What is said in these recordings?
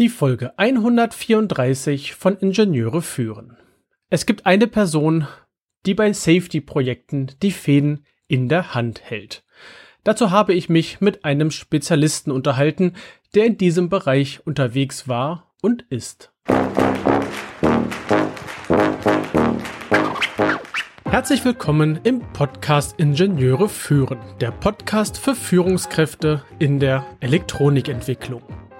Die Folge 134 von Ingenieure führen. Es gibt eine Person, die bei Safety-Projekten die Fäden in der Hand hält. Dazu habe ich mich mit einem Spezialisten unterhalten, der in diesem Bereich unterwegs war und ist. Herzlich willkommen im Podcast Ingenieure führen, der Podcast für Führungskräfte in der Elektronikentwicklung.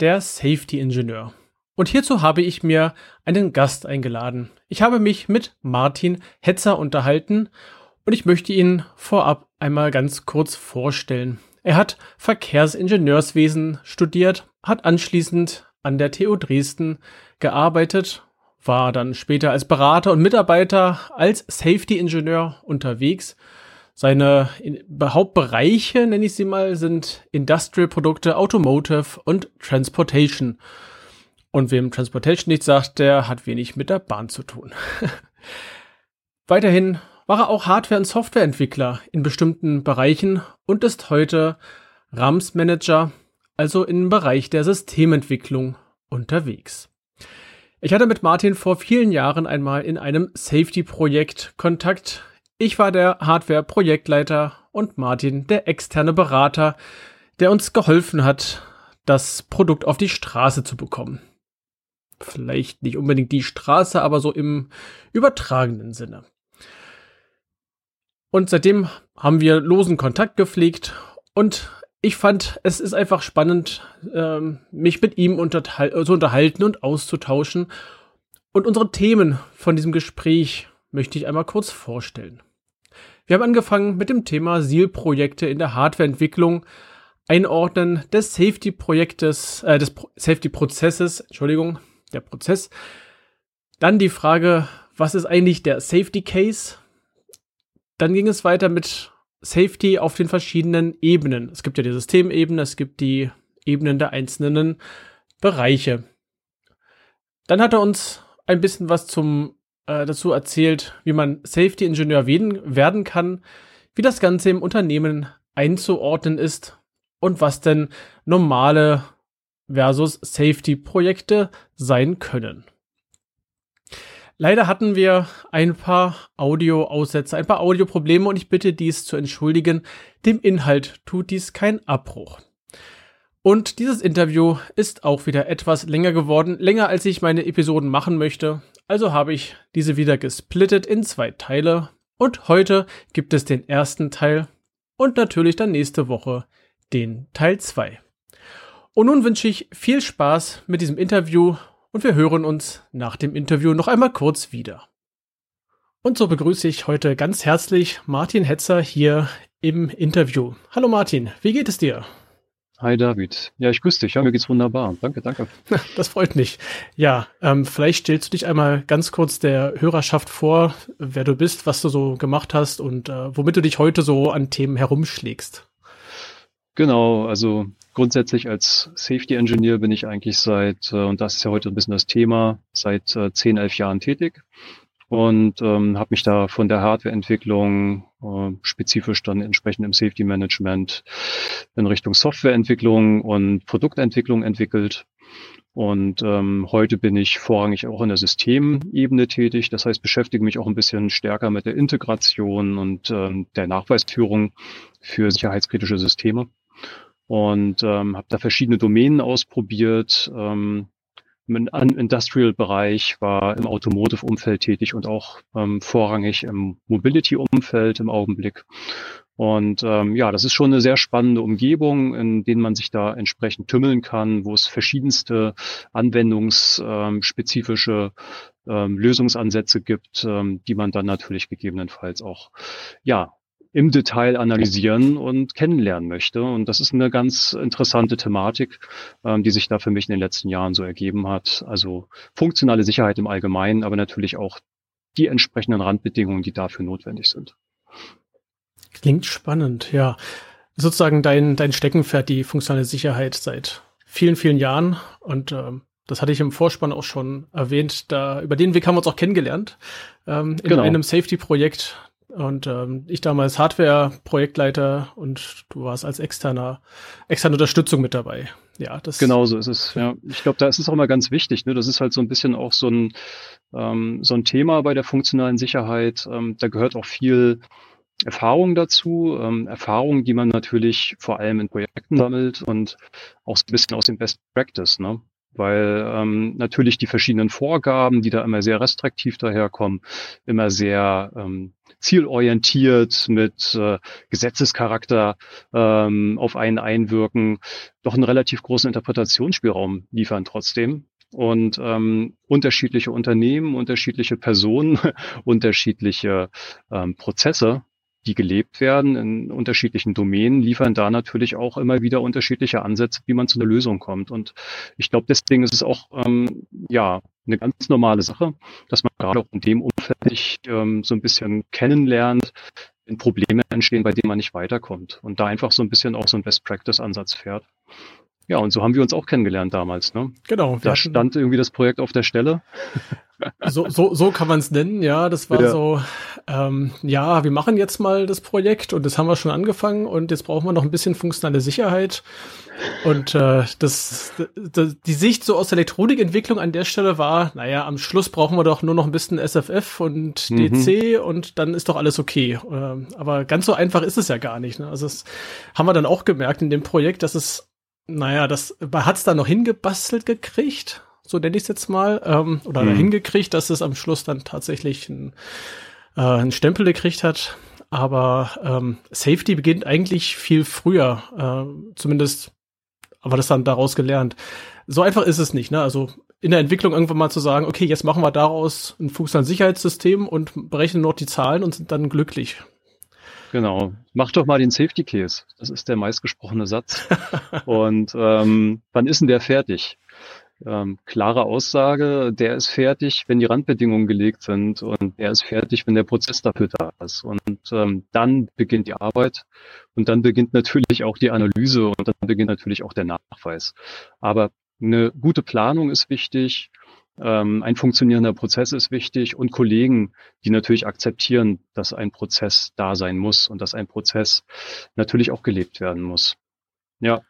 der Safety-Ingenieur. Und hierzu habe ich mir einen Gast eingeladen. Ich habe mich mit Martin Hetzer unterhalten und ich möchte ihn vorab einmal ganz kurz vorstellen. Er hat Verkehrsingenieurswesen studiert, hat anschließend an der TU Dresden gearbeitet, war dann später als Berater und Mitarbeiter als Safety-Ingenieur unterwegs seine Hauptbereiche, nenne ich sie mal, sind Industrial-Produkte, Automotive und Transportation. Und wem Transportation nicht sagt, der hat wenig mit der Bahn zu tun. Weiterhin war er auch Hardware- und Softwareentwickler in bestimmten Bereichen und ist heute RAMS-Manager, also im Bereich der Systementwicklung unterwegs. Ich hatte mit Martin vor vielen Jahren einmal in einem Safety-Projekt Kontakt, ich war der Hardware-Projektleiter und Martin der externe Berater, der uns geholfen hat, das Produkt auf die Straße zu bekommen. Vielleicht nicht unbedingt die Straße, aber so im übertragenen Sinne. Und seitdem haben wir losen Kontakt gepflegt und ich fand, es ist einfach spannend, ähm, mich mit ihm zu unterhalten und auszutauschen. Und unsere Themen von diesem Gespräch möchte ich einmal kurz vorstellen. Wir haben angefangen mit dem Thema SEAL-Projekte in der Hardwareentwicklung, Einordnen des Safety-Projektes, äh, des Pro Safety-Prozesses, Entschuldigung, der Prozess. Dann die Frage, was ist eigentlich der Safety Case? Dann ging es weiter mit Safety auf den verschiedenen Ebenen. Es gibt ja die Systemebene, es gibt die Ebenen der einzelnen Bereiche. Dann hat er uns ein bisschen was zum äh, dazu erzählt, wie man Safety-Ingenieur werden kann, wie das Ganze im Unternehmen einzuordnen ist und was denn normale versus Safety-Projekte sein können. Leider hatten wir ein paar Audio-Aussätze, ein paar Audioprobleme und ich bitte dies zu entschuldigen. Dem Inhalt tut dies kein Abbruch. Und dieses Interview ist auch wieder etwas länger geworden, länger als ich meine Episoden machen möchte. Also habe ich diese wieder gesplittet in zwei Teile und heute gibt es den ersten Teil und natürlich dann nächste Woche den Teil 2. Und nun wünsche ich viel Spaß mit diesem Interview und wir hören uns nach dem Interview noch einmal kurz wieder. Und so begrüße ich heute ganz herzlich Martin Hetzer hier im Interview. Hallo Martin, wie geht es dir? Hi David. Ja, ich grüße dich. Ja, mir geht's wunderbar. Danke, danke. Das freut mich. Ja, ähm, vielleicht stellst du dich einmal ganz kurz der Hörerschaft vor, wer du bist, was du so gemacht hast und äh, womit du dich heute so an Themen herumschlägst. Genau, also grundsätzlich als Safety Engineer bin ich eigentlich seit, äh, und das ist ja heute ein bisschen das Thema, seit äh, 10, 11 Jahren tätig und ähm, habe mich da von der Hardwareentwicklung äh, spezifisch dann entsprechend im Safety Management in Richtung Softwareentwicklung und Produktentwicklung entwickelt. Und ähm, heute bin ich vorrangig auch in der Systemebene tätig. Das heißt, beschäftige mich auch ein bisschen stärker mit der Integration und ähm, der Nachweisführung für sicherheitskritische Systeme. Und ähm, habe da verschiedene Domänen ausprobiert. Ähm, im Industrial-Bereich, war im Automotive-Umfeld tätig und auch ähm, vorrangig im Mobility-Umfeld im Augenblick. Und ähm, ja, das ist schon eine sehr spannende Umgebung, in denen man sich da entsprechend tümmeln kann, wo es verschiedenste anwendungsspezifische ähm, Lösungsansätze gibt, ähm, die man dann natürlich gegebenenfalls auch ja im Detail analysieren und kennenlernen möchte. Und das ist eine ganz interessante Thematik, ähm, die sich da für mich in den letzten Jahren so ergeben hat. Also funktionale Sicherheit im Allgemeinen, aber natürlich auch die entsprechenden Randbedingungen, die dafür notwendig sind. Klingt spannend, ja. Sozusagen dein, dein Steckenpferd, die funktionale Sicherheit seit vielen, vielen Jahren. Und ähm, das hatte ich im Vorspann auch schon erwähnt. Da, über den Weg haben wir uns auch kennengelernt. Ähm, in genau. einem Safety-Projekt. Und ähm, ich damals Hardware-Projektleiter und du warst als externer, externe Unterstützung mit dabei. Ja, das genau so ist es. Ja, ich glaube, da ist es auch mal ganz wichtig. Ne? Das ist halt so ein bisschen auch so ein ähm, so ein Thema bei der funktionalen Sicherheit. Ähm, da gehört auch viel Erfahrung dazu, ähm, Erfahrungen, die man natürlich vor allem in Projekten sammelt und auch so ein bisschen aus dem Best Practice. Ne? Weil ähm, natürlich die verschiedenen Vorgaben, die da immer sehr restriktiv daherkommen, immer sehr ähm, zielorientiert mit äh, Gesetzescharakter ähm, auf einen einwirken, doch einen relativ großen Interpretationsspielraum liefern trotzdem. Und ähm, unterschiedliche Unternehmen, unterschiedliche Personen, unterschiedliche ähm, Prozesse die gelebt werden in unterschiedlichen Domänen, liefern da natürlich auch immer wieder unterschiedliche Ansätze, wie man zu einer Lösung kommt. Und ich glaube, deswegen ist es auch ähm, ja eine ganz normale Sache, dass man gerade auch in dem Umfeld sich ähm, so ein bisschen kennenlernt, wenn Probleme entstehen, bei denen man nicht weiterkommt und da einfach so ein bisschen auch so ein Best-Practice-Ansatz fährt. Ja, und so haben wir uns auch kennengelernt damals. Ne? Genau. Da stand irgendwie das Projekt auf der Stelle. So, so, so kann man es nennen, ja. Das war ja. so, ähm, ja, wir machen jetzt mal das Projekt und das haben wir schon angefangen und jetzt brauchen wir noch ein bisschen funktionale Sicherheit. Und äh, das, das, die Sicht so aus der Elektronikentwicklung an der Stelle war, naja, am Schluss brauchen wir doch nur noch ein bisschen SFF und DC mhm. und dann ist doch alles okay. Ähm, aber ganz so einfach ist es ja gar nicht. Ne? Also das haben wir dann auch gemerkt in dem Projekt, dass es, naja, das hat es da noch hingebastelt gekriegt so nenne ich es jetzt mal, ähm, oder mhm. hingekriegt, dass es am Schluss dann tatsächlich ein, äh, einen Stempel gekriegt hat. Aber ähm, Safety beginnt eigentlich viel früher, äh, zumindest aber das dann daraus gelernt. So einfach ist es nicht, ne? Also in der Entwicklung irgendwann mal zu sagen, okay, jetzt machen wir daraus ein funktionales Sicherheitssystem und berechnen noch die Zahlen und sind dann glücklich. Genau. Mach doch mal den Safety Case. Das ist der meistgesprochene Satz. und ähm, wann ist denn der fertig? Ähm, klare Aussage, der ist fertig, wenn die Randbedingungen gelegt sind und der ist fertig, wenn der Prozess dafür da ist. Und ähm, dann beginnt die Arbeit und dann beginnt natürlich auch die Analyse und dann beginnt natürlich auch der Nachweis. Aber eine gute Planung ist wichtig, ähm, ein funktionierender Prozess ist wichtig und Kollegen, die natürlich akzeptieren, dass ein Prozess da sein muss und dass ein Prozess natürlich auch gelebt werden muss. Ja.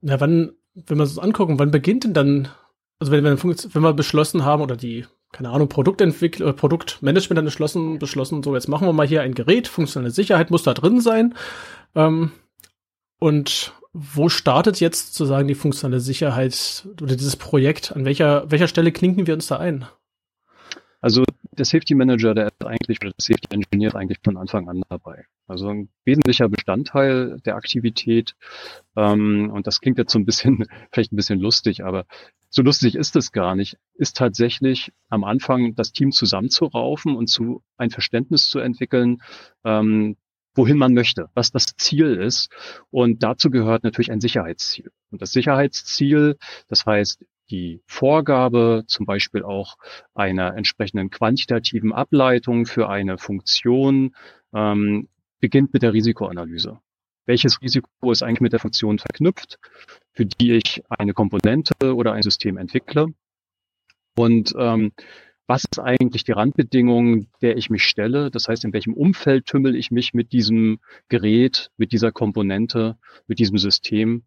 Na, wann wenn wir uns angucken, wann beginnt denn dann, also wenn wir, wenn wir beschlossen haben oder die, keine Ahnung, Produktentwicklung, äh, Produktmanagement dann beschlossen, beschlossen, so jetzt machen wir mal hier ein Gerät, funktionelle Sicherheit muss da drin sein. Ähm, und wo startet jetzt sozusagen die funktionelle Sicherheit oder dieses Projekt? An welcher, welcher Stelle klinken wir uns da ein? Also der Safety Manager, der ist eigentlich, oder der Safety Engineer ist eigentlich von Anfang an dabei. Also ein wesentlicher Bestandteil der Aktivität. Ähm, und das klingt jetzt so ein bisschen, vielleicht ein bisschen lustig, aber so lustig ist es gar nicht, ist tatsächlich am Anfang das Team zusammenzuraufen und zu ein Verständnis zu entwickeln, ähm, wohin man möchte, was das Ziel ist. Und dazu gehört natürlich ein Sicherheitsziel. Und das Sicherheitsziel, das heißt, die Vorgabe zum Beispiel auch einer entsprechenden quantitativen Ableitung für eine Funktion ähm, beginnt mit der Risikoanalyse. Welches Risiko ist eigentlich mit der Funktion verknüpft, für die ich eine Komponente oder ein System entwickle? Und ähm, was ist eigentlich die Randbedingung, der ich mich stelle? Das heißt, in welchem Umfeld tümmel ich mich mit diesem Gerät, mit dieser Komponente, mit diesem System?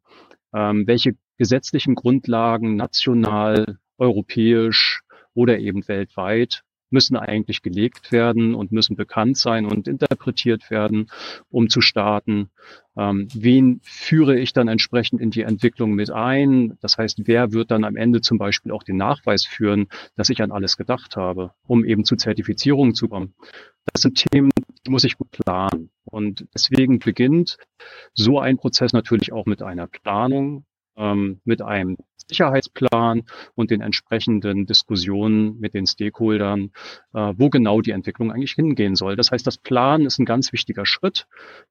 Ähm, welche gesetzlichen Grundlagen national, europäisch oder eben weltweit müssen eigentlich gelegt werden und müssen bekannt sein und interpretiert werden, um zu starten. Ähm, wen führe ich dann entsprechend in die Entwicklung mit ein? Das heißt, wer wird dann am Ende zum Beispiel auch den Nachweis führen, dass ich an alles gedacht habe, um eben zu Zertifizierungen zu kommen? Das sind Themen, die muss ich gut planen. Und deswegen beginnt so ein Prozess natürlich auch mit einer Planung, ähm, mit einem Sicherheitsplan und den entsprechenden Diskussionen mit den Stakeholdern, äh, wo genau die Entwicklung eigentlich hingehen soll. Das heißt, das Plan ist ein ganz wichtiger Schritt,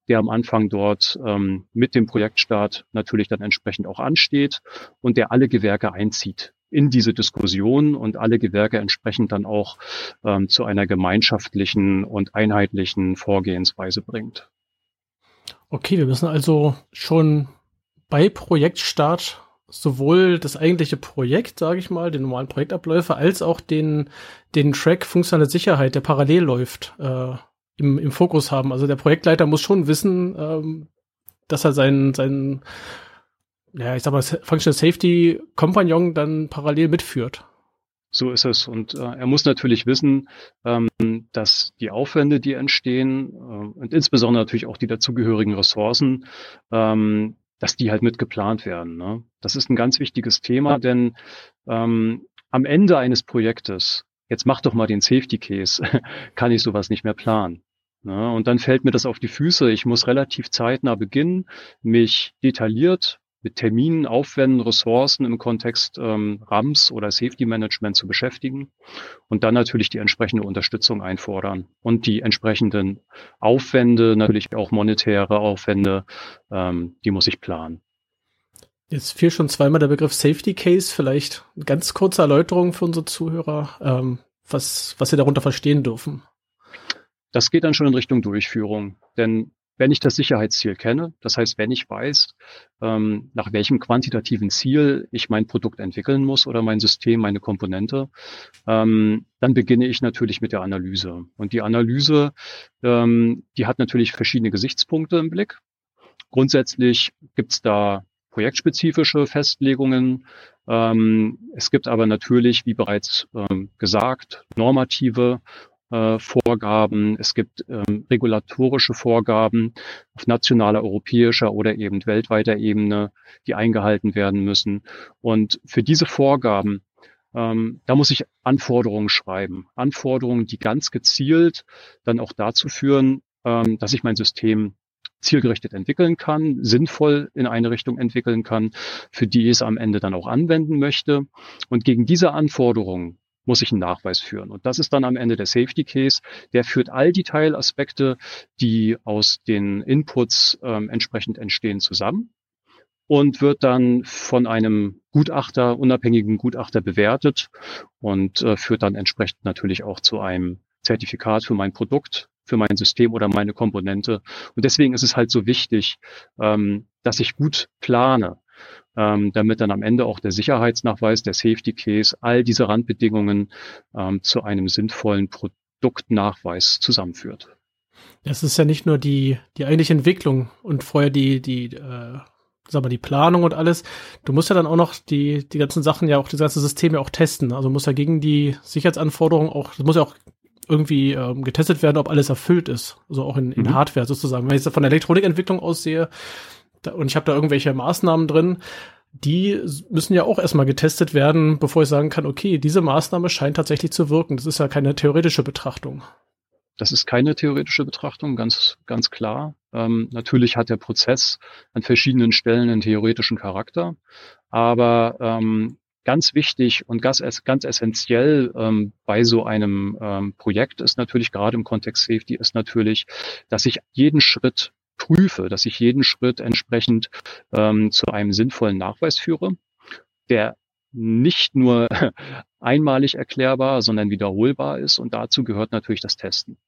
der am Anfang dort ähm, mit dem Projektstart natürlich dann entsprechend auch ansteht und der alle Gewerke einzieht in diese Diskussion und alle Gewerke entsprechend dann auch ähm, zu einer gemeinschaftlichen und einheitlichen Vorgehensweise bringt. Okay, wir müssen also schon bei Projektstart sowohl das eigentliche Projekt, sage ich mal, den normalen Projektabläufe, als auch den, den Track funktionale Sicherheit, der parallel läuft, äh, im, im Fokus haben. Also der Projektleiter muss schon wissen, ähm, dass er seinen, seinen, ja, ich sag mal, Functional Safety Kompagnon dann parallel mitführt. So ist es. Und äh, er muss natürlich wissen, ähm, dass die Aufwände, die entstehen, äh, und insbesondere natürlich auch die dazugehörigen Ressourcen, ähm, dass die halt mit geplant werden. Ne? Das ist ein ganz wichtiges Thema, denn ähm, am Ende eines Projektes, jetzt mach doch mal den Safety Case, kann ich sowas nicht mehr planen. Ne? Und dann fällt mir das auf die Füße. Ich muss relativ zeitnah beginnen, mich detailliert mit Terminen, Aufwänden, Ressourcen im Kontext ähm, RAMs oder Safety Management zu beschäftigen und dann natürlich die entsprechende Unterstützung einfordern und die entsprechenden Aufwände, natürlich auch monetäre Aufwände, ähm, die muss ich planen. Jetzt fiel schon zweimal der Begriff Safety Case. Vielleicht eine ganz kurze Erläuterung für unsere Zuhörer, ähm, was, was sie darunter verstehen dürfen. Das geht dann schon in Richtung Durchführung, denn wenn ich das Sicherheitsziel kenne, das heißt, wenn ich weiß, ähm, nach welchem quantitativen Ziel ich mein Produkt entwickeln muss oder mein System, meine Komponente, ähm, dann beginne ich natürlich mit der Analyse. Und die Analyse, ähm, die hat natürlich verschiedene Gesichtspunkte im Blick. Grundsätzlich gibt es da projektspezifische Festlegungen. Ähm, es gibt aber natürlich, wie bereits ähm, gesagt, normative äh, Vorgaben, es gibt ähm, regulatorische Vorgaben auf nationaler, europäischer oder eben weltweiter Ebene, die eingehalten werden müssen. Und für diese Vorgaben, ähm, da muss ich Anforderungen schreiben. Anforderungen, die ganz gezielt dann auch dazu führen, ähm, dass ich mein System zielgerichtet entwickeln kann, sinnvoll in eine Richtung entwickeln kann, für die ich es am Ende dann auch anwenden möchte. Und gegen diese Anforderungen muss ich einen Nachweis führen. Und das ist dann am Ende der Safety Case. Der führt all die Teilaspekte, die aus den Inputs ähm, entsprechend entstehen, zusammen und wird dann von einem Gutachter, unabhängigen Gutachter bewertet und äh, führt dann entsprechend natürlich auch zu einem Zertifikat für mein Produkt, für mein System oder meine Komponente. Und deswegen ist es halt so wichtig, ähm, dass ich gut plane, ähm, damit dann am Ende auch der Sicherheitsnachweis, der Safety Case, all diese Randbedingungen ähm, zu einem sinnvollen Produktnachweis zusammenführt. Es ist ja nicht nur die, die eigentliche Entwicklung und vorher die, die, äh, sag mal, die Planung und alles. Du musst ja dann auch noch die, die ganzen Sachen ja auch, das ganze System ja auch testen. Also muss ja gegen die Sicherheitsanforderungen auch, das muss ja auch irgendwie ähm, getestet werden, ob alles erfüllt ist. Also auch in, in mhm. Hardware sozusagen. Wenn ich jetzt von der Elektronikentwicklung aussehe, und ich habe da irgendwelche Maßnahmen drin, die müssen ja auch erstmal getestet werden, bevor ich sagen kann, okay, diese Maßnahme scheint tatsächlich zu wirken. Das ist ja keine theoretische Betrachtung. Das ist keine theoretische Betrachtung, ganz, ganz klar. Ähm, natürlich hat der Prozess an verschiedenen Stellen einen theoretischen Charakter, aber ähm, ganz wichtig und ganz, ganz essentiell ähm, bei so einem ähm, Projekt ist natürlich gerade im Kontext Safety ist natürlich, dass ich jeden Schritt prüfe, dass ich jeden Schritt entsprechend ähm, zu einem sinnvollen Nachweis führe, der nicht nur einmalig erklärbar, sondern wiederholbar ist. Und dazu gehört natürlich das Testen.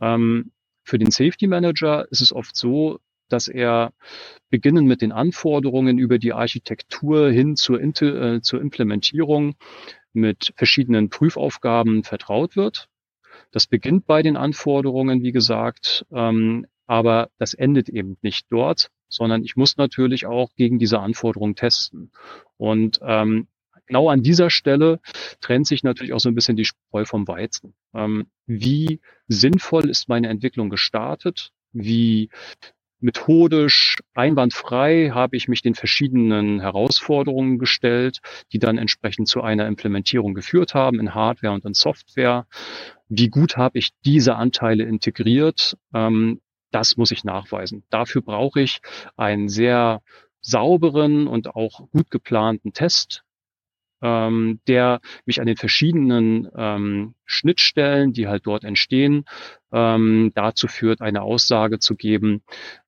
Ähm, für den Safety Manager ist es oft so, dass er beginnen mit den Anforderungen über die Architektur hin zur, äh, zur Implementierung mit verschiedenen Prüfaufgaben vertraut wird. Das beginnt bei den Anforderungen, wie gesagt, ähm, aber das endet eben nicht dort, sondern ich muss natürlich auch gegen diese Anforderungen testen. Und ähm, genau an dieser Stelle trennt sich natürlich auch so ein bisschen die Spreu vom Weizen. Ähm, wie sinnvoll ist meine Entwicklung gestartet? Wie methodisch, einwandfrei habe ich mich den verschiedenen Herausforderungen gestellt, die dann entsprechend zu einer Implementierung geführt haben in Hardware und in Software. Wie gut habe ich diese Anteile integriert? Ähm, das muss ich nachweisen. Dafür brauche ich ein sehr sauberen und auch gut geplanten Test, ähm, der mich an den verschiedenen ähm, Schnittstellen, die halt dort entstehen, ähm, dazu führt, eine Aussage zu geben,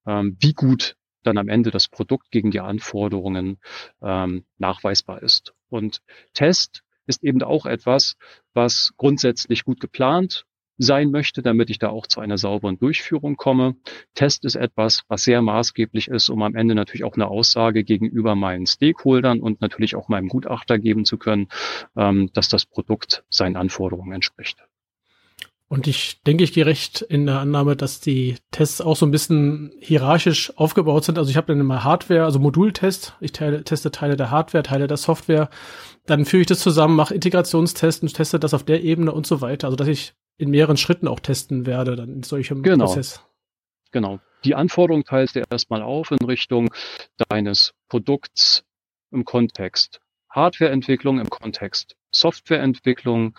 ähm, wie gut dann am Ende das Produkt gegen die Anforderungen ähm, nachweisbar ist. Und Test ist eben auch etwas, was grundsätzlich gut geplant sein möchte, damit ich da auch zu einer sauberen Durchführung komme. Test ist etwas, was sehr maßgeblich ist, um am Ende natürlich auch eine Aussage gegenüber meinen Stakeholdern und natürlich auch meinem Gutachter geben zu können, ähm, dass das Produkt seinen Anforderungen entspricht. Und ich denke, ich gehe recht in der Annahme, dass die Tests auch so ein bisschen hierarchisch aufgebaut sind. Also ich habe dann immer Hardware, also Modultest. Ich teile, teste Teile der Hardware, Teile der Software. Dann führe ich das zusammen, mache Integrationstests und teste das auf der Ebene und so weiter. Also dass ich in mehreren Schritten auch testen werde, dann in solchem genau. Prozess. Genau. Die Anforderung teilst du erstmal auf in Richtung deines Produkts im Kontext Hardwareentwicklung, im Kontext Softwareentwicklung,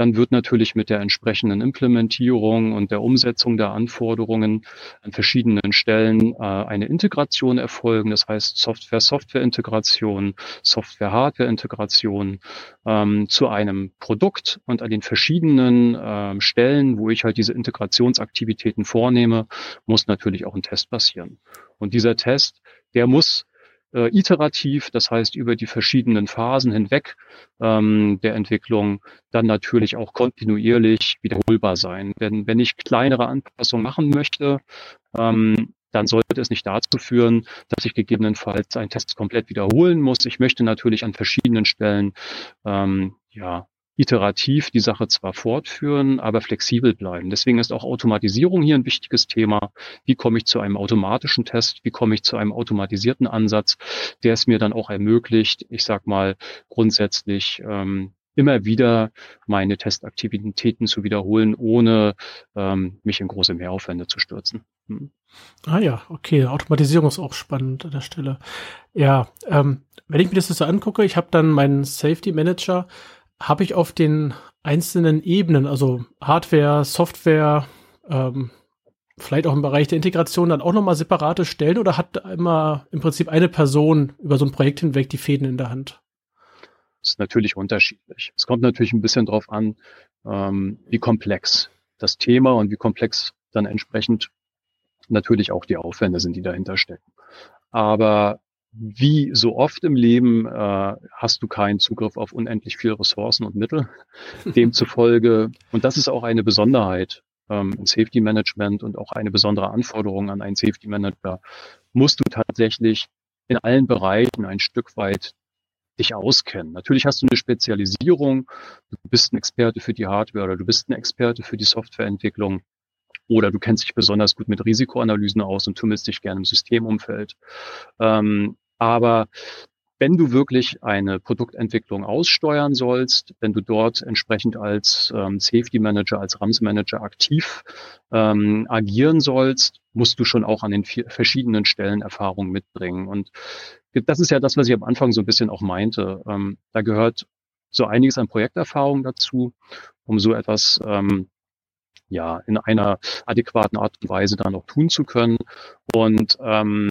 dann wird natürlich mit der entsprechenden Implementierung und der Umsetzung der Anforderungen an verschiedenen Stellen äh, eine Integration erfolgen. Das heißt Software-Software-Integration, Software-Hardware-Integration ähm, zu einem Produkt und an den verschiedenen äh, Stellen, wo ich halt diese Integrationsaktivitäten vornehme, muss natürlich auch ein Test passieren. Und dieser Test, der muss äh, iterativ, das heißt über die verschiedenen Phasen hinweg ähm, der Entwicklung, dann natürlich auch kontinuierlich wiederholbar sein. Denn wenn ich kleinere Anpassungen machen möchte, ähm, dann sollte es nicht dazu führen, dass ich gegebenenfalls einen Test komplett wiederholen muss. Ich möchte natürlich an verschiedenen Stellen ähm, ja, iterativ die Sache zwar fortführen, aber flexibel bleiben. Deswegen ist auch Automatisierung hier ein wichtiges Thema. Wie komme ich zu einem automatischen Test? Wie komme ich zu einem automatisierten Ansatz, der es mir dann auch ermöglicht, ich sag mal, grundsätzlich ähm, immer wieder meine Testaktivitäten zu wiederholen, ohne ähm, mich in große Mehraufwände zu stürzen. Hm. Ah ja, okay. Automatisierung ist auch spannend an der Stelle. Ja, ähm, wenn ich mir das so angucke, ich habe dann meinen Safety Manager habe ich auf den einzelnen Ebenen, also Hardware, Software, ähm, vielleicht auch im Bereich der Integration dann auch nochmal separate Stellen oder hat immer im Prinzip eine Person über so ein Projekt hinweg die Fäden in der Hand? Das ist natürlich unterschiedlich. Es kommt natürlich ein bisschen drauf an, ähm, wie komplex das Thema und wie komplex dann entsprechend natürlich auch die Aufwände sind, die dahinter stecken. Aber wie so oft im Leben äh, hast du keinen Zugriff auf unendlich viele Ressourcen und Mittel. Demzufolge, und das ist auch eine Besonderheit ähm, im Safety Management und auch eine besondere Anforderung an einen Safety Manager, musst du tatsächlich in allen Bereichen ein Stück weit dich auskennen. Natürlich hast du eine Spezialisierung, du bist ein Experte für die Hardware oder du bist ein Experte für die Softwareentwicklung oder du kennst dich besonders gut mit Risikoanalysen aus und tummelst dich gerne im Systemumfeld. Ähm, aber wenn du wirklich eine Produktentwicklung aussteuern sollst, wenn du dort entsprechend als ähm, Safety Manager, als RAMS Manager aktiv ähm, agieren sollst, musst du schon auch an den verschiedenen Stellen Erfahrung mitbringen. Und das ist ja das, was ich am Anfang so ein bisschen auch meinte. Ähm, da gehört so einiges an Projekterfahrung dazu, um so etwas ähm, ja in einer adäquaten Art und Weise dann auch tun zu können. Und ähm,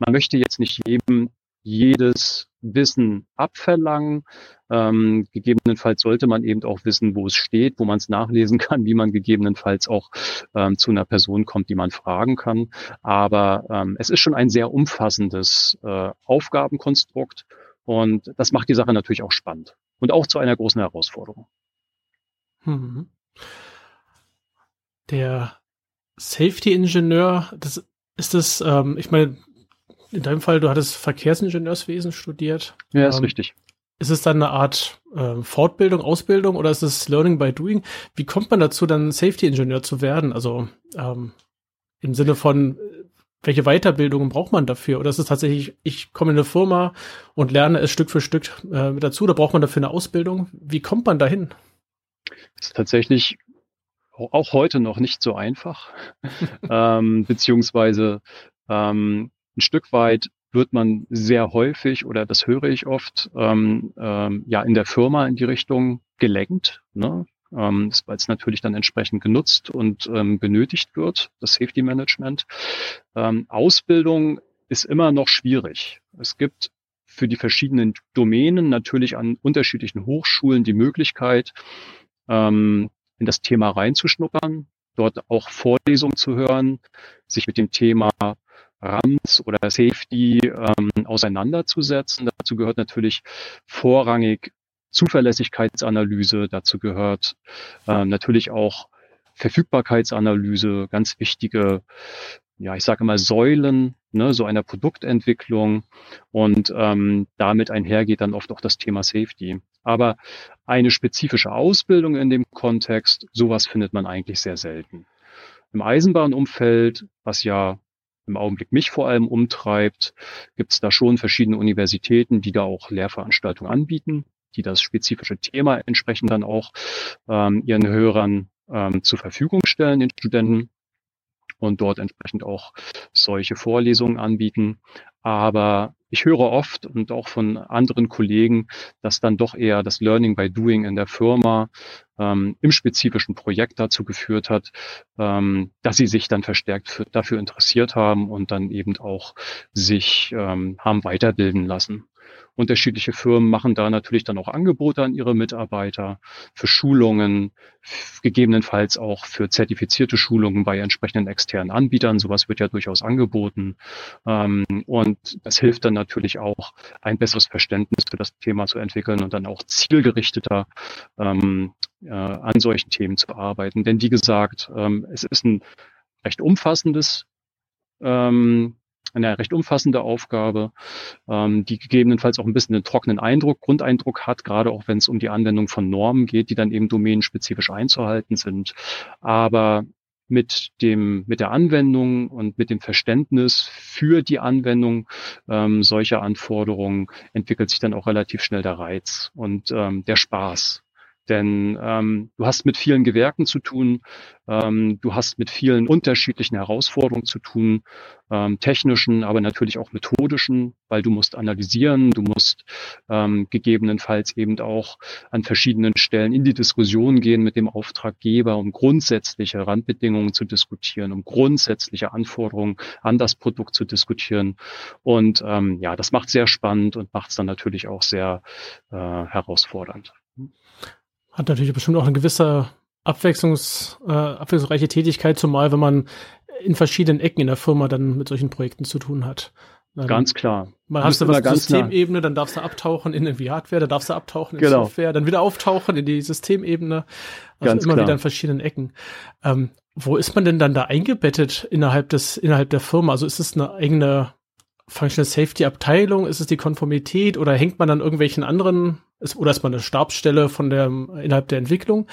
man möchte jetzt nicht jedem jedes Wissen abverlangen. Ähm, gegebenenfalls sollte man eben auch wissen, wo es steht, wo man es nachlesen kann, wie man gegebenenfalls auch ähm, zu einer Person kommt, die man fragen kann. Aber ähm, es ist schon ein sehr umfassendes äh, Aufgabenkonstrukt und das macht die Sache natürlich auch spannend und auch zu einer großen Herausforderung. Mhm. Der Safety-Ingenieur, das ist das, ähm, ich meine, in deinem Fall, du hattest Verkehrsingenieurswesen studiert. Ja, ist ähm, richtig. Ist es dann eine Art äh, Fortbildung, Ausbildung oder ist es Learning by Doing? Wie kommt man dazu, dann Safety-Ingenieur zu werden? Also ähm, im Sinne von, welche Weiterbildungen braucht man dafür? Oder ist es tatsächlich, ich komme in eine Firma und lerne es Stück für Stück äh, mit dazu? Oder braucht man dafür eine Ausbildung? Wie kommt man dahin? Das ist tatsächlich auch heute noch nicht so einfach, ähm, beziehungsweise ähm, ein Stück weit wird man sehr häufig oder das höre ich oft ähm, ähm, ja in der Firma in die Richtung gelenkt, ne? ähm, weil es natürlich dann entsprechend genutzt und ähm, benötigt wird, das Safety Management. Ähm, Ausbildung ist immer noch schwierig. Es gibt für die verschiedenen Domänen natürlich an unterschiedlichen Hochschulen die Möglichkeit, ähm, in das Thema reinzuschnuppern, dort auch Vorlesungen zu hören, sich mit dem Thema RAMs oder Safety ähm, auseinanderzusetzen. Dazu gehört natürlich vorrangig Zuverlässigkeitsanalyse, dazu gehört äh, natürlich auch Verfügbarkeitsanalyse, ganz wichtige, ja, ich sage mal Säulen, ne, so einer Produktentwicklung und ähm, damit einhergeht dann oft auch das Thema Safety. Aber eine spezifische Ausbildung in dem Kontext, sowas findet man eigentlich sehr selten. Im Eisenbahnumfeld, was ja im Augenblick mich vor allem umtreibt, gibt es da schon verschiedene Universitäten, die da auch Lehrveranstaltungen anbieten, die das spezifische Thema entsprechend dann auch ähm, ihren Hörern ähm, zur Verfügung stellen, den Studenten und dort entsprechend auch solche Vorlesungen anbieten. Aber ich höre oft und auch von anderen Kollegen, dass dann doch eher das Learning by Doing in der Firma ähm, im spezifischen Projekt dazu geführt hat, ähm, dass sie sich dann verstärkt für, dafür interessiert haben und dann eben auch sich ähm, haben weiterbilden lassen. Unterschiedliche Firmen machen da natürlich dann auch Angebote an ihre Mitarbeiter für Schulungen, gegebenenfalls auch für zertifizierte Schulungen bei entsprechenden externen Anbietern. Sowas wird ja durchaus angeboten. Ähm, und das hilft dann natürlich auch, ein besseres Verständnis für das Thema zu entwickeln und dann auch zielgerichteter ähm, äh, an solchen Themen zu arbeiten. Denn wie gesagt, ähm, es ist ein recht umfassendes ähm, eine recht umfassende Aufgabe, ähm, die gegebenenfalls auch ein bisschen einen trockenen Eindruck, Grundeindruck hat, gerade auch wenn es um die Anwendung von Normen geht, die dann eben domänenspezifisch einzuhalten sind. Aber mit dem mit der Anwendung und mit dem Verständnis für die Anwendung ähm, solcher Anforderungen entwickelt sich dann auch relativ schnell der Reiz und ähm, der Spaß denn ähm, du hast mit vielen Gewerken zu tun, ähm, du hast mit vielen unterschiedlichen Herausforderungen zu tun, ähm, technischen, aber natürlich auch methodischen, weil du musst analysieren, du musst ähm, gegebenenfalls eben auch an verschiedenen Stellen in die Diskussion gehen mit dem Auftraggeber, um grundsätzliche Randbedingungen zu diskutieren, um grundsätzliche Anforderungen an das Produkt zu diskutieren. Und ähm, ja, das macht sehr spannend und macht es dann natürlich auch sehr äh, herausfordernd. Hat natürlich bestimmt auch eine gewisse Abwechslungs, äh, abwechslungsreiche Tätigkeit, zumal wenn man in verschiedenen Ecken in der Firma dann mit solchen Projekten zu tun hat. Dann ganz klar. Mal hast du was ganz Systemebene, dann darfst du abtauchen in irgendwie Hardware, dann darfst du abtauchen in genau. Software, dann wieder auftauchen in die Systemebene. Also ganz immer klar. wieder in verschiedenen Ecken. Ähm, wo ist man denn dann da eingebettet innerhalb des, innerhalb der Firma? Also ist es eine eigene Functional Safety Abteilung? Ist es die Konformität oder hängt man dann irgendwelchen anderen ist, oder ist man eine Stabsstelle von der, innerhalb der Entwicklung?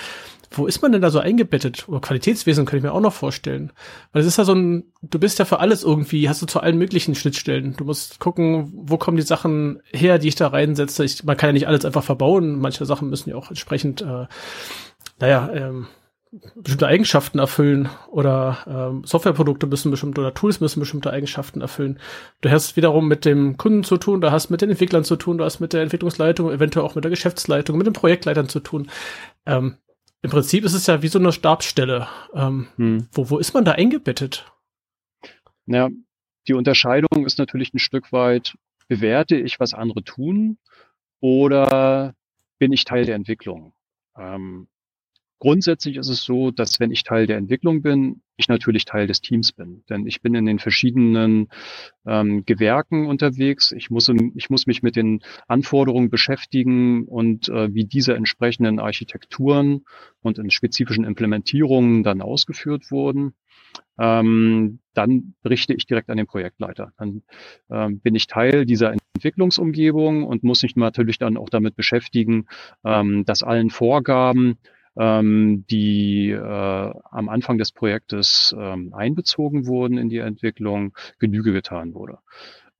Wo ist man denn da so eingebettet? Oder Qualitätswesen könnte ich mir auch noch vorstellen. Weil es ist ja so ein, du bist ja für alles irgendwie, hast du zu allen möglichen Schnittstellen. Du musst gucken, wo kommen die Sachen her, die ich da reinsetze. Ich, man kann ja nicht alles einfach verbauen. Manche Sachen müssen ja auch entsprechend, äh, naja, ähm, bestimmte Eigenschaften erfüllen oder ähm, Softwareprodukte müssen bestimmte oder Tools müssen bestimmte Eigenschaften erfüllen. Du hast wiederum mit dem Kunden zu tun, du hast mit den Entwicklern zu tun, du hast mit der Entwicklungsleitung, eventuell auch mit der Geschäftsleitung, mit den Projektleitern zu tun. Ähm, Im Prinzip ist es ja wie so eine Stabsstelle. Ähm, hm. wo, wo ist man da eingebettet? Ja, die Unterscheidung ist natürlich ein Stück weit, bewerte ich, was andere tun oder bin ich Teil der Entwicklung? Ähm, Grundsätzlich ist es so, dass wenn ich Teil der Entwicklung bin, ich natürlich Teil des Teams bin. Denn ich bin in den verschiedenen ähm, Gewerken unterwegs. Ich muss, ich muss mich mit den Anforderungen beschäftigen und äh, wie diese entsprechenden Architekturen und in spezifischen Implementierungen dann ausgeführt wurden. Ähm, dann berichte ich direkt an den Projektleiter. Dann ähm, bin ich Teil dieser Entwicklungsumgebung und muss mich natürlich dann auch damit beschäftigen, ähm, dass allen Vorgaben ähm, die äh, am Anfang des Projektes ähm, einbezogen wurden in die Entwicklung, Genüge getan wurde.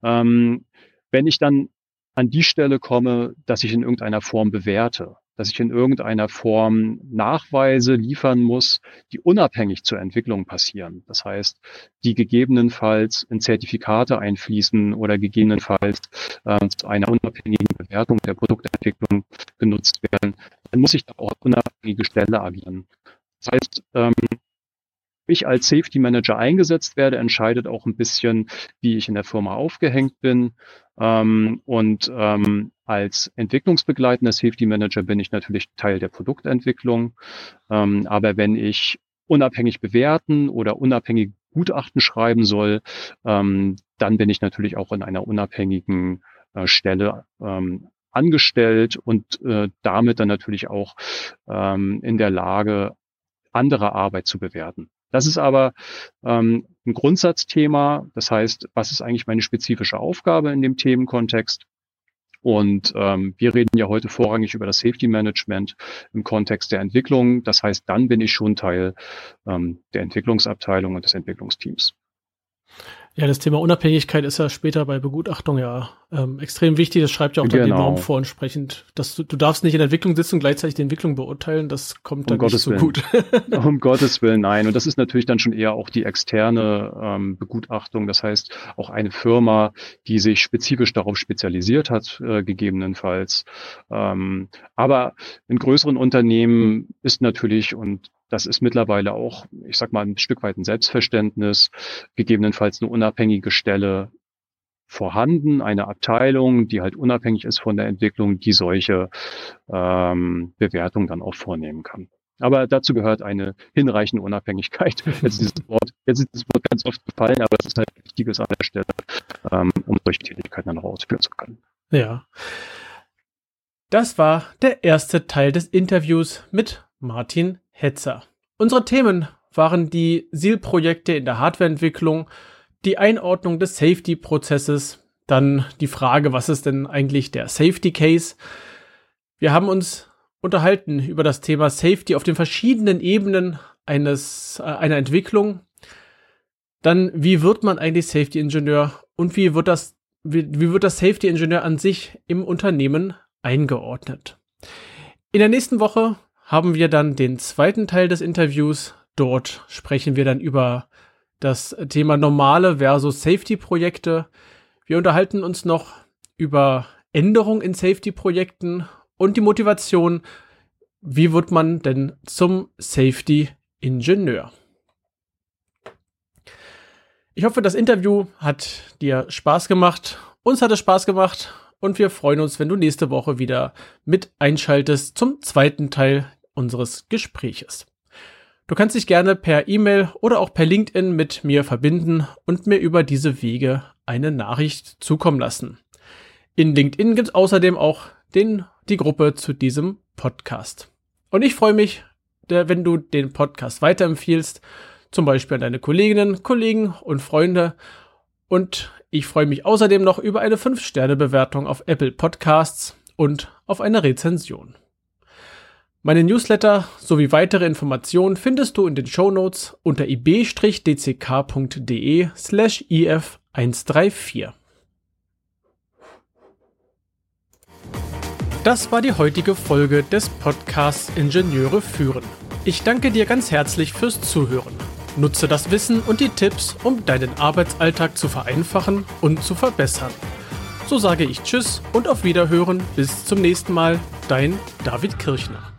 Ähm, wenn ich dann an die Stelle komme, dass ich in irgendeiner Form bewerte, dass ich in irgendeiner Form Nachweise liefern muss, die unabhängig zur Entwicklung passieren. Das heißt, die gegebenenfalls in Zertifikate einfließen oder gegebenenfalls äh, zu einer unabhängigen Bewertung der Produktentwicklung genutzt werden, dann muss ich da auch unabhängige Stelle agieren. Das heißt, ähm, ich als Safety Manager eingesetzt werde, entscheidet auch ein bisschen, wie ich in der Firma aufgehängt bin. Ähm, und ähm, als entwicklungsbegleitender Safety Manager bin ich natürlich Teil der Produktentwicklung. Ähm, aber wenn ich unabhängig bewerten oder unabhängig Gutachten schreiben soll, ähm, dann bin ich natürlich auch in einer unabhängigen äh, Stelle ähm, angestellt und äh, damit dann natürlich auch ähm, in der Lage, andere Arbeit zu bewerten. Das ist aber ähm, ein Grundsatzthema. Das heißt, was ist eigentlich meine spezifische Aufgabe in dem Themenkontext? Und ähm, wir reden ja heute vorrangig über das Safety Management im Kontext der Entwicklung. Das heißt, dann bin ich schon Teil ähm, der Entwicklungsabteilung und des Entwicklungsteams. Ja, das Thema Unabhängigkeit ist ja später bei Begutachtung ja ähm, extrem wichtig. Das schreibt ja auch genau. dann die Norm vor entsprechend. Dass du, du darfst nicht in der Entwicklung sitzen und gleichzeitig die Entwicklung beurteilen. Das kommt dann um nicht Gottes so Willen. gut. um Gottes Willen, nein. Und das ist natürlich dann schon eher auch die externe ähm, Begutachtung. Das heißt, auch eine Firma, die sich spezifisch darauf spezialisiert hat, äh, gegebenenfalls. Ähm, aber in größeren Unternehmen ist natürlich, und das ist mittlerweile auch, ich sag mal, ein Stück weit ein Selbstverständnis, gegebenenfalls eine unabhängige Stelle vorhanden, eine Abteilung, die halt unabhängig ist von der Entwicklung, die solche ähm, Bewertungen dann auch vornehmen kann. Aber dazu gehört eine hinreichende Unabhängigkeit. Jetzt ist dieses Wort, jetzt ist dieses Wort ganz oft gefallen, aber es ist halt wichtiges an der Stelle, ähm, um solche Tätigkeiten dann auch ausführen zu können. Ja. Das war der erste Teil des Interviews mit Martin Hetzer. Unsere Themen waren die SEAL-Projekte in der Hardwareentwicklung, die Einordnung des Safety-Prozesses, dann die Frage, was ist denn eigentlich der Safety Case? Wir haben uns unterhalten über das Thema Safety auf den verschiedenen Ebenen eines, äh, einer Entwicklung. Dann, wie wird man eigentlich Safety Ingenieur und wie wird das, wie, wie wird das Safety Ingenieur an sich im Unternehmen eingeordnet? In der nächsten Woche haben wir dann den zweiten Teil des Interviews. Dort sprechen wir dann über das Thema normale versus Safety-Projekte. Wir unterhalten uns noch über Änderungen in Safety-Projekten und die Motivation, wie wird man denn zum Safety-Ingenieur. Ich hoffe, das Interview hat dir Spaß gemacht. Uns hat es Spaß gemacht und wir freuen uns, wenn du nächste Woche wieder mit einschaltest zum zweiten Teil unseres Gespräches. Du kannst dich gerne per E-Mail oder auch per LinkedIn mit mir verbinden und mir über diese Wege eine Nachricht zukommen lassen. In LinkedIn gibt es außerdem auch den, die Gruppe zu diesem Podcast. Und ich freue mich, wenn du den Podcast weiterempfiehlst, zum Beispiel an deine Kolleginnen, Kollegen und Freunde. Und ich freue mich außerdem noch über eine 5-Sterne-Bewertung auf Apple Podcasts und auf eine Rezension. Meine Newsletter sowie weitere Informationen findest du in den Shownotes unter ib-dck.de slash if134. Das war die heutige Folge des Podcasts Ingenieure führen. Ich danke dir ganz herzlich fürs Zuhören. Nutze das Wissen und die Tipps, um deinen Arbeitsalltag zu vereinfachen und zu verbessern. So sage ich Tschüss und auf Wiederhören. Bis zum nächsten Mal. Dein David Kirchner.